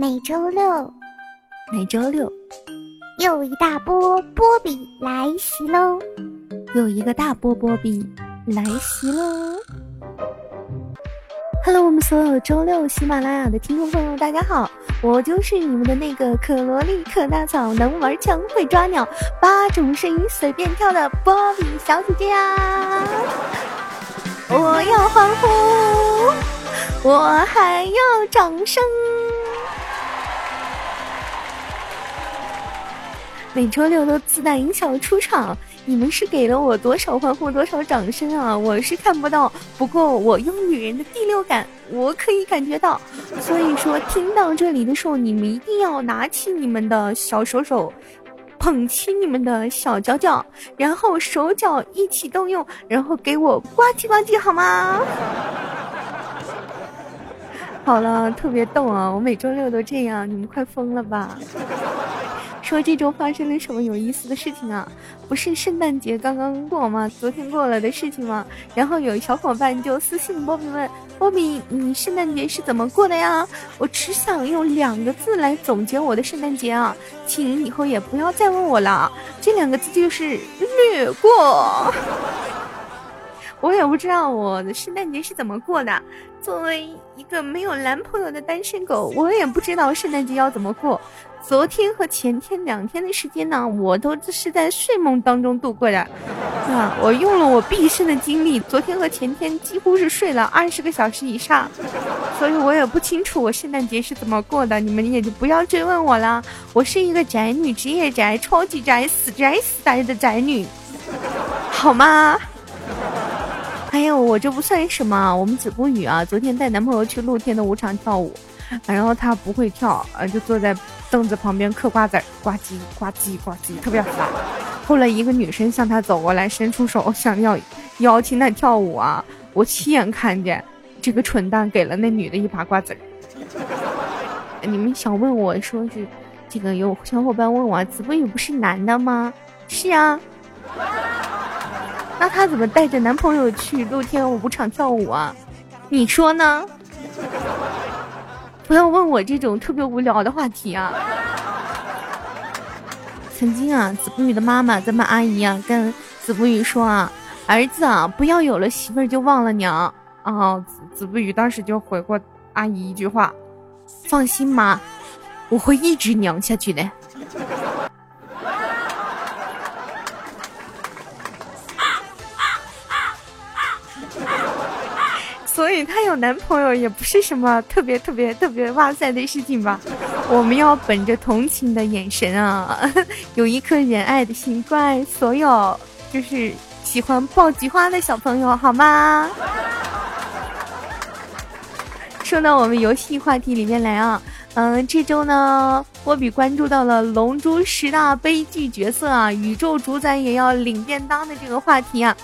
每周六，每周六，又一大波波比来袭喽！又一个大波波比来袭喽！Hello，我们所有周六喜马拉雅的听众朋友，大家好，我就是你们的那个可萝莉、可大草、能玩枪、会抓鸟、八种声音随便跳的波比小姐姐啊！我要欢呼，我还要掌声。每周六都自带音效出场，你们是给了我多少欢呼，多少掌声啊？我是看不到，不过我用女人的第六感，我可以感觉到。所以说，听到这里的时候，你们一定要拿起你们的小手手，捧起你们的小脚脚，然后手脚一起动用，然后给我呱唧呱唧，好吗？好了，特别逗啊！我每周六都这样，你们快疯了吧？说这周发生了什么有意思的事情啊？不是圣诞节刚刚过吗？昨天过了的事情吗？然后有小伙伴就私信波比问：“波比，你圣诞节是怎么过的呀？”我只想用两个字来总结我的圣诞节啊，请以后也不要再问我了。这两个字就是略过。我也不知道我的圣诞节是怎么过的。作为一个没有男朋友的单身狗，我也不知道圣诞节要怎么过。昨天和前天两天的时间呢，我都是在睡梦当中度过的。啊，我用了我毕生的精力，昨天和前天几乎是睡了二十个小时以上，所以我也不清楚我圣诞节是怎么过的。你们也就不要追问我了。我是一个宅女，职业宅，超级宅，死宅死宅的宅女，好吗？还有我这不算什么，我们子不语啊，昨天带男朋友去露天的舞场跳舞，然后他不会跳，呃，就坐在凳子旁边嗑瓜子儿，呱唧呱唧呱唧，特别烦。后来一个女生向他走过来，伸出手想要邀请他跳舞啊，我亲眼看见这个蠢蛋给了那女的一把瓜子儿。你们想问我说是这个有小伙伴问我子不语不是男的吗？是啊。那她怎么带着男朋友去露天舞场跳舞啊？你说呢？不要问我这种特别无聊的话题啊！曾经啊，子不语的妈妈咱们阿姨啊，跟子不语说啊：“儿子啊，不要有了媳妇儿就忘了娘。”啊，子子不语当时就回过阿姨一句话：“放心妈，我会一直娘下去的。”她有男朋友也不是什么特别特别特别哇塞的事情吧？我们要本着同情的眼神啊，有一颗仁爱的心，关爱所有就是喜欢爆菊花的小朋友，好吗？说到我们游戏话题里面来啊，嗯，这周呢，波比关注到了《龙珠》十大悲剧角色啊，宇宙主宰也要领便当的这个话题啊。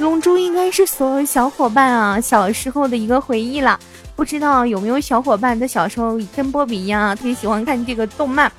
龙珠应该是所有小伙伴啊小时候的一个回忆了，不知道有没有小伙伴在小时候跟波比一样啊特别喜欢看这个动漫，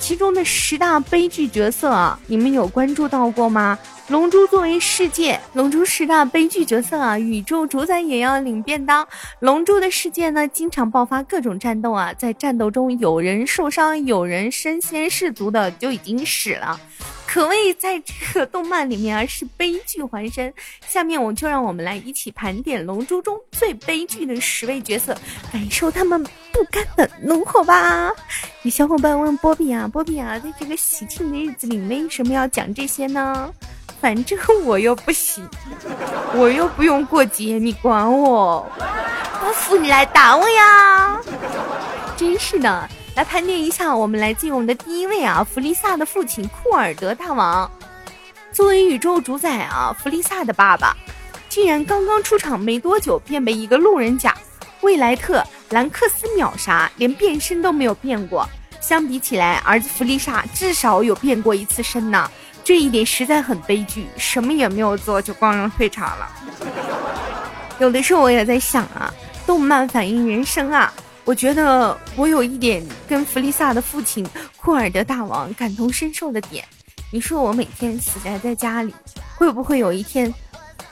其中的十大悲剧角色啊，你们有关注到过吗？龙珠作为世界，龙珠十大悲剧角色啊，宇宙主宰也要领便当。龙珠的世界呢，经常爆发各种战斗啊，在战斗中有人受伤，有人身先士卒的就已经死了。可谓在这个动漫里面啊，是悲剧环生。下面我就让我们来一起盘点《龙珠》中最悲剧的十位角色，感受他们不甘的怒火吧。有小伙伴问波比啊，波比啊，在这个喜庆的日子里，为什么要讲这些呢？反正我又不喜，我又不用过节，你管我？不服你来打我呀！真是的。来盘点一下，我们来进我们的第一位啊，弗利萨的父亲库尔德大王。作为宇宙主宰啊，弗利萨的爸爸，竟然刚刚出场没多久便被一个路人甲未来特兰克斯秒杀，连变身都没有变过。相比起来，儿子弗利萨至少有变过一次身呢，这一点实在很悲剧，什么也没有做就光荣退场了。有的时候我也在想啊，动漫反映人生啊。我觉得我有一点跟弗利萨的父亲库尔德大王感同身受的点。你说我每天死宅在家里，会不会有一天，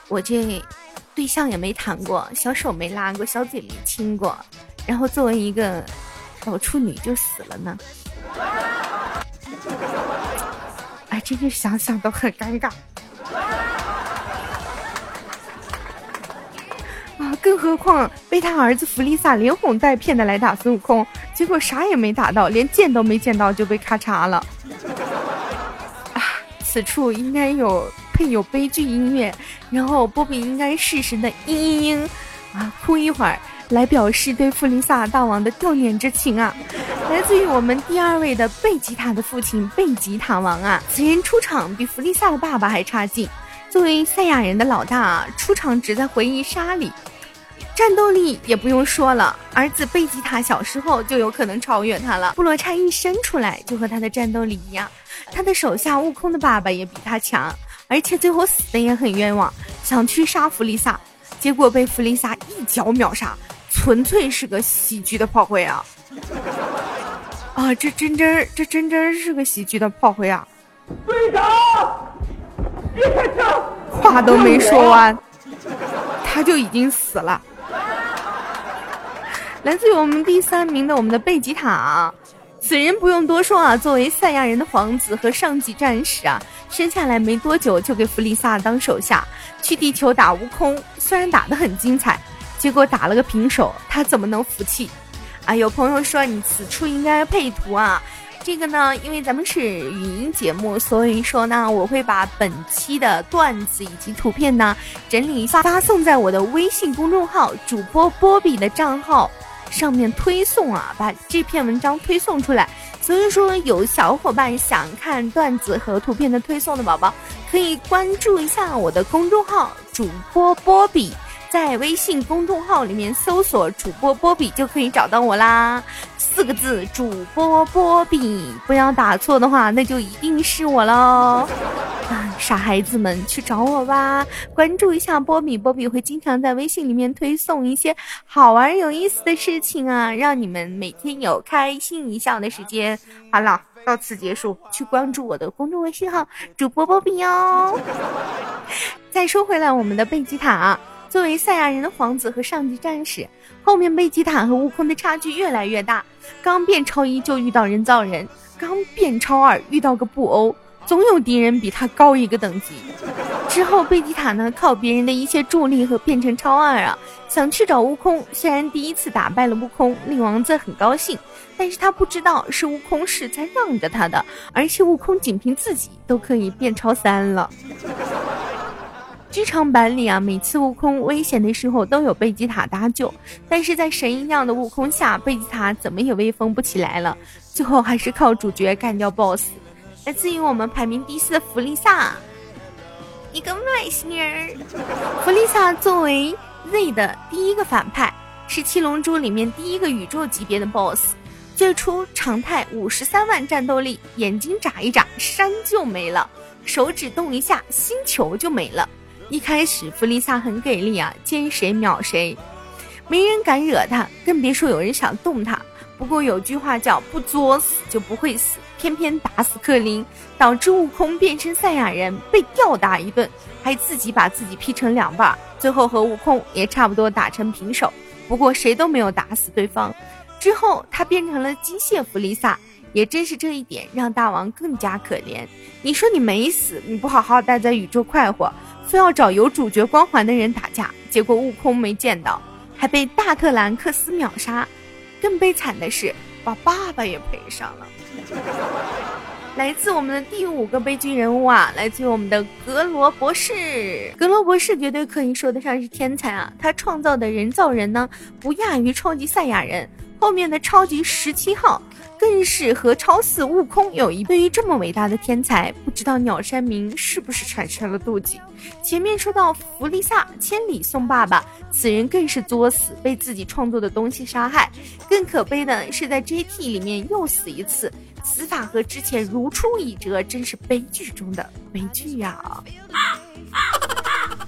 我这对象也没谈过，小手没拉过，小嘴没亲过，然后作为一个搞处女就死了呢？哎，真是想想都很尴尬。啊，更何况被他儿子弗利萨连哄带骗的来打孙悟空，结果啥也没打到，连见都没见到就被咔嚓了。啊，此处应该有配有悲剧音乐，然后波比应该适时的嘤嘤嘤，啊，哭一会儿，来表示对弗利萨大王的悼念之情啊。来自于我们第二位的贝吉塔的父亲贝吉塔王啊，此人出场比弗利萨的爸爸还差劲。作为赛亚人的老大，出场只在回忆杀里，战斗力也不用说了。儿子贝吉塔小时候就有可能超越他了。布罗差一生出来就和他的战斗力一样，他的手下悟空的爸爸也比他强，而且最后死的也很冤枉，想去杀弗利萨，结果被弗利萨一脚秒杀，纯粹是个喜剧的炮灰啊！啊，这真真这真真是个喜剧的炮灰啊！队长。别开枪话都没说完，他就已经死了。来自于我们第三名的我们的贝吉塔，此人不用多说啊，作为赛亚人的皇子和上级战士啊，生下来没多久就给弗利萨当手下，去地球打悟空，虽然打得很精彩，结果打了个平手，他怎么能服气？啊，有朋友说你此处应该配图啊。这个呢，因为咱们是语音节目，所以说呢，我会把本期的段子以及图片呢整理发发送在我的微信公众号主播波比的账号上面推送啊，把这篇文章推送出来。所以说，有小伙伴想看段子和图片的推送的宝宝，可以关注一下我的公众号主播波比。在微信公众号里面搜索主播波比就可以找到我啦，四个字主播波比，不要打错的话，那就一定是我喽。啊，傻孩子们去找我吧，关注一下波比，波比会经常在微信里面推送一些好玩有意思的事情啊，让你们每天有开心一笑的时间。好了，到此结束，去关注我的公众微信号主播波比哦。再说回来，我们的贝吉塔。作为赛亚人的皇子和上级战士，后面贝吉塔和悟空的差距越来越大。刚变超一就遇到人造人，刚变超二遇到个布欧，总有敌人比他高一个等级。之后贝吉塔呢，靠别人的一些助力和变成超二啊，想去找悟空。虽然第一次打败了悟空，令王子很高兴，但是他不知道是悟空是在让着他的，而且悟空仅凭自己都可以变超三了。剧场版里啊，每次悟空危险的时候都有贝吉塔搭救，但是在神一样的悟空下，贝吉塔怎么也威风不起来了。最后还是靠主角干掉 BOSS。来自于我们排名第四的弗利萨，一个外星人。弗利萨作为 Z 的第一个反派，是七龙珠里面第一个宇宙级别的 BOSS。最初常态五十三万战斗力，眼睛眨一眨，山就没了；手指动一下，星球就没了。一开始弗利萨很给力啊，见谁秒谁，没人敢惹他，更别说有人想动他。不过有句话叫“不作死就不会死”，偏偏打死克林，导致悟空变身赛亚人被吊打一顿，还自己把自己劈成两半，最后和悟空也差不多打成平手。不过谁都没有打死对方。之后他变成了机械弗利萨，也正是这一点让大王更加可怜。你说你没死，你不好好待在宇宙快活。非要找有主角光环的人打架，结果悟空没见到，还被大特兰克斯秒杀。更悲惨的是，把爸爸也赔上了。来自我们的第五个悲剧人物啊，来自于我们的格罗博士。格罗博士绝对可以说得上是天才啊！他创造的人造人呢，不亚于超级赛亚人。后面的超级十七号。更是和超四悟空有一对于这么伟大的天才，不知道鸟山明是不是产生了妒忌？前面说到弗利萨千里送爸爸，此人更是作死，被自己创作的东西杀害。更可悲的是在 JT 里面又死一次，死法和之前如出一辙，真是悲剧中的悲剧呀！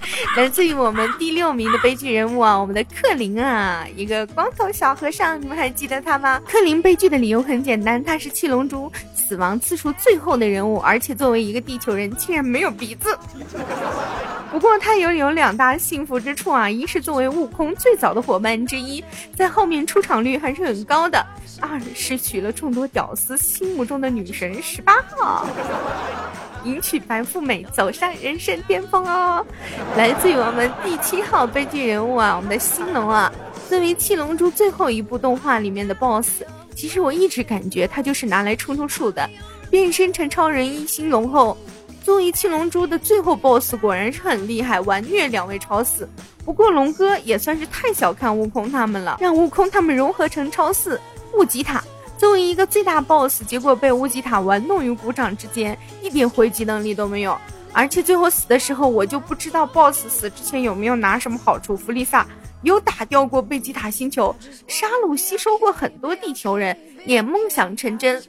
来自于我们第六名的悲剧人物啊，我们的克林啊，一个光头小和尚，你们还记得他吗？克林悲剧的理由很简单，他是七龙珠死亡次数最后的人物，而且作为一个地球人，竟然没有鼻子。不过他也有两大幸福之处啊，一是作为悟空最早的伙伴之一，在后面出场率还是很高的；二是娶了众多屌丝心目中的女神十八号，迎娶白富美，走上人生巅峰哦。来自于我们第七号悲剧人物啊，我们的星龙啊，作为七龙珠最后一部动画里面的 BOSS，其实我一直感觉他就是拿来充充数的。变身成超人一星龙后。作为七龙珠的最后 BOSS，果然是很厉害，完虐两位超四。不过龙哥也算是太小看悟空他们了，让悟空他们融合成超四悟吉塔，作为一个最大 BOSS，结果被乌吉塔玩弄于股掌之间，一点回击能力都没有。而且最后死的时候，我就不知道 BOSS 死之前有没有拿什么好处。弗利萨有打掉过贝吉塔星球，沙鲁吸收过很多地球人，也梦想成真。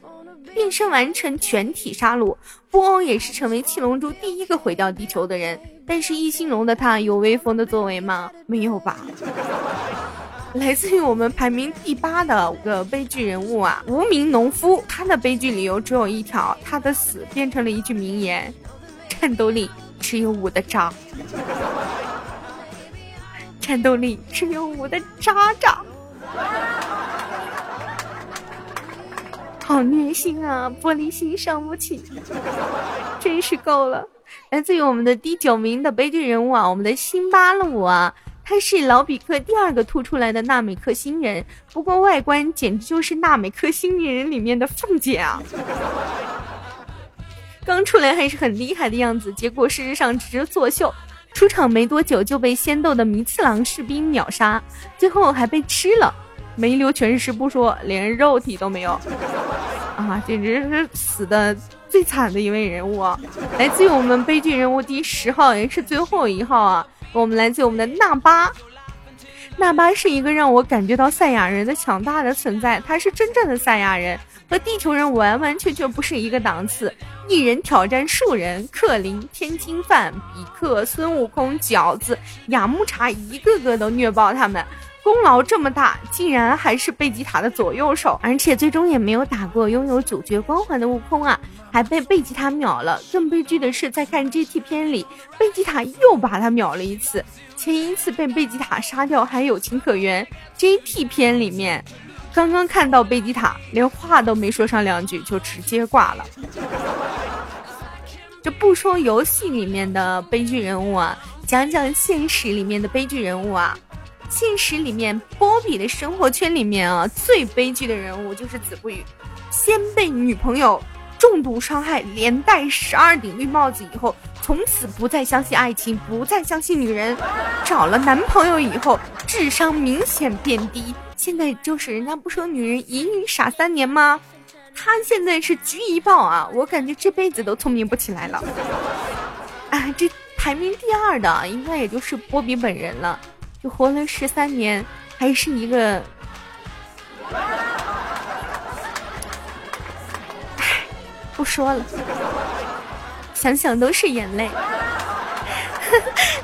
变身完成全体杀戮，布欧也是成为七龙珠第一个毁掉地球的人。但是异星龙的他有威风的作为吗？没有吧。来自于我们排名第八的五个悲剧人物啊，无名农夫，他的悲剧理由只有一条，他的死变成了一句名言：战斗力只有五的渣。战斗力只有五的渣渣。好虐心啊！玻璃心伤不起，真是够了。来自于我们的第九名的悲剧人物啊，我们的辛巴鲁啊，他是老比克第二个吐出来的纳美克星人，不过外观简直就是纳美克星人里面的凤姐啊！刚出来还是很厉害的样子，结果事实上只是作秀，出场没多久就被仙斗的弥次郎士兵秒杀，最后还被吃了。没留全尸不说，连肉体都没有，啊，简直是死的最惨的一位人物啊！来自于我们悲剧人物第十号，也是最后一号啊！我们来自我们的纳巴，纳巴是一个让我感觉到赛亚人的强大的存在，他是真正的赛亚人，和地球人完完全全不是一个档次。一人挑战数人，克林、天津饭、比克、孙悟空、饺子、雅木茶，一个个都虐爆他们。功劳这么大，竟然还是贝吉塔的左右手，而且最终也没有打过拥有主角光环的悟空啊，还被贝吉塔秒了。更悲剧的是，在看 GT 片里，贝吉塔又把他秒了一次。前一次被贝吉塔杀掉还有情可原，GT 片里面，刚刚看到贝吉塔，连话都没说上两句就直接挂了。就不说游戏里面的悲剧人物啊，讲讲现实里面的悲剧人物啊。现实里面，波比的生活圈里面啊，最悲剧的人物就是子不语。先被女朋友重度伤害，连戴十二顶绿帽子以后，从此不再相信爱情，不再相信女人。找了男朋友以后，智商明显变低。现在就是人家不说女人一孕傻三年吗？他现在是局一爆啊！我感觉这辈子都聪明不起来了。啊，这排名第二的应该也就是波比本人了。就活了十三年，还是一个，唉，不说了，想想都是眼泪。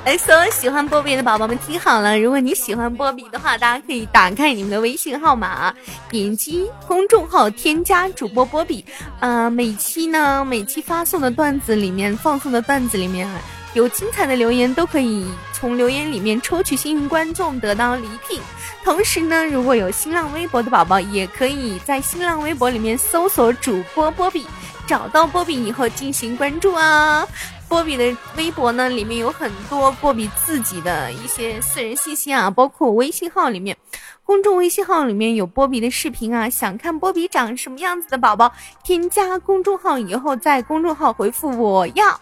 来，所有喜欢波比的宝宝们听好了，如果你喜欢波比的话，大家可以打开你们的微信号码，点击公众号添加主播波比。呃，每期呢，每期发送的段子里面，放送的段子里面啊。有精彩的留言都可以从留言里面抽取幸运观众得到礼品，同时呢，如果有新浪微博的宝宝，也可以在新浪微博里面搜索主播波比，找到波比以后进行关注啊。波比的微博呢，里面有很多波比自己的一些私人信息啊，包括微信号里面，公众微信号里面有波比的视频啊。想看波比长什么样子的宝宝，添加公众号以后，在公众号回复我要。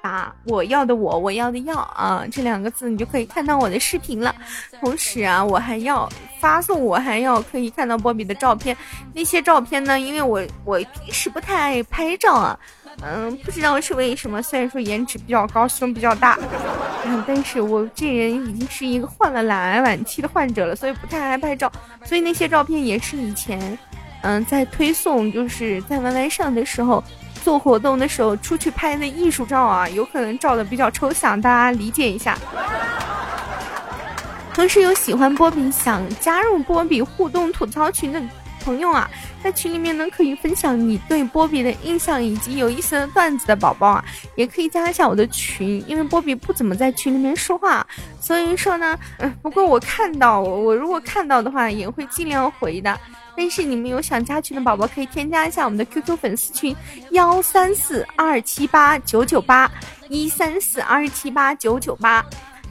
打我要的我我要的要啊这两个字你就可以看到我的视频了，同时啊我还要发送我还要可以看到波比的照片，那些照片呢，因为我我平时不太爱拍照啊，嗯不知道是为什么，虽然说颜值比较高，胸比较大，嗯但是我这人已经是一个患了懒癌晚期的患者了，所以不太爱拍照，所以那些照片也是以前嗯在推送就是在 YY 上的时候。做活动的时候出去拍那艺术照啊，有可能照的比较抽象，大家理解一下。同时有喜欢波比想加入波比互动吐槽群的朋友啊，在群里面呢可以分享你对波比的印象以及有意思的段子的宝宝啊，也可以加一下我的群，因为波比不怎么在群里面说话，所以说呢，不过我看到我如果看到的话也会尽量回的。但是你们有想加群的宝宝，可以添加一下我们的 QQ 粉丝群幺三四二七八九九八一三四二七八九九八。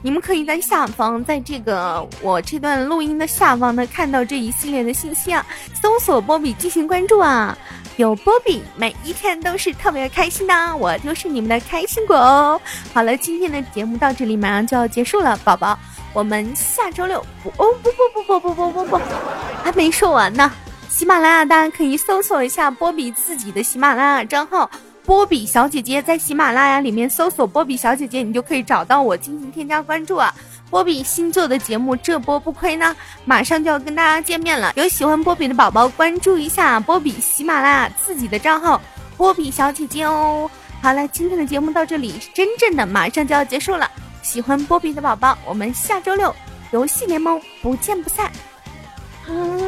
你们可以在下方，在这个我这段录音的下方呢，看到这一系列的信息啊，搜索波比进行关注啊。有波比，每一天都是特别开心的，我就是你们的开心果哦。好了，今天的节目到这里马上就要结束了，宝宝。我们下周六不哦不不不不不不不不，还没说完呢。喜马拉雅大家可以搜索一下波比自己的喜马拉雅账号“波比小姐姐”，在喜马拉雅里面搜索“波比小姐姐”，你就可以找到我进行添加关注啊。波比新做的节目这波不亏呢，马上就要跟大家见面了。有喜欢波比的宝宝关注一下波比喜马拉雅自己的账号“波比小姐姐”哦。好了，今天的节目到这里真正的马上就要结束了。喜欢波比的宝宝，我们下周六游戏联盟不见不散。嗯。